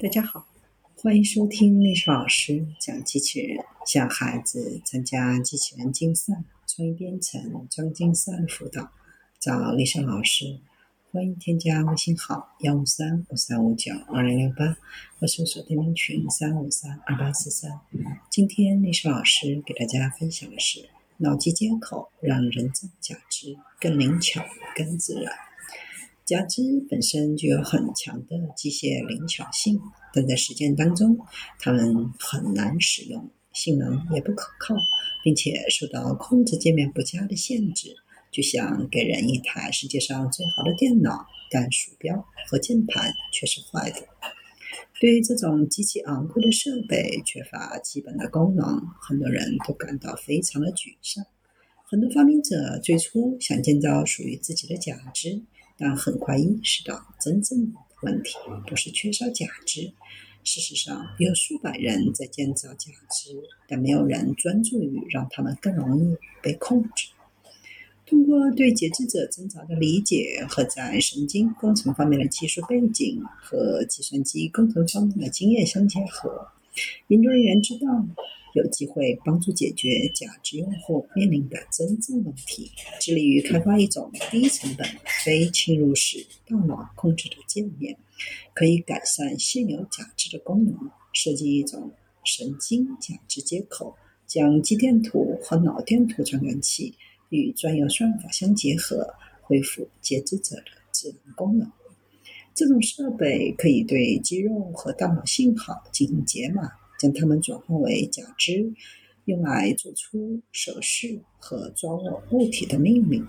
大家好，欢迎收听历史老师讲机器人，向孩子参加机器人竞赛、创意编程、装竞赛的辅导，找历史老师。欢迎添加微信号幺五三五三五九二零六八，或搜索钉钉群三五三二八四三。今天历史老师给大家分享的是脑机接口让人造假肢更灵巧、更自然。假肢本身具有很强的机械灵巧性，但在实践当中，它们很难使用，性能也不可靠，并且受到控制界面不佳的限制。就像给人一台世界上最好的电脑，但鼠标和键盘却是坏的。对于这种极其昂贵的设备缺乏基本的功能，很多人都感到非常的沮丧。很多发明者最初想建造属于自己的假肢。但很快意识到，真正的问题不是缺少假肢。事实上，有数百人在建造假肢，但没有人专注于让他们更容易被控制。通过对截肢者挣扎的理解和在神经工程方面的技术背景和计算机工程方面的经验相结合，研究人员知道。有机会帮助解决假肢用户面临的真正问题，致力于开发一种低成本、非侵入式大脑控制的界面，可以改善现有假肢的功能。设计一种神经假肢接口，将肌电图和脑电图传感器与专有算法相结合，恢复截肢者的智能功能。这种设备可以对肌肉和大脑信号进行解码。将它们转换为假肢，用来做出手势和抓握物体的命令。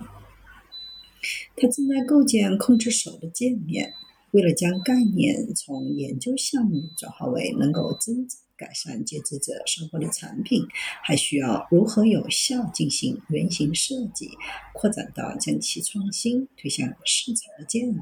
他正在构建控制手的界面。为了将概念从研究项目转化为能够真正改善截肢者生活的产品，还需要如何有效进行原型设计，扩展到将其创新推向市场的建议。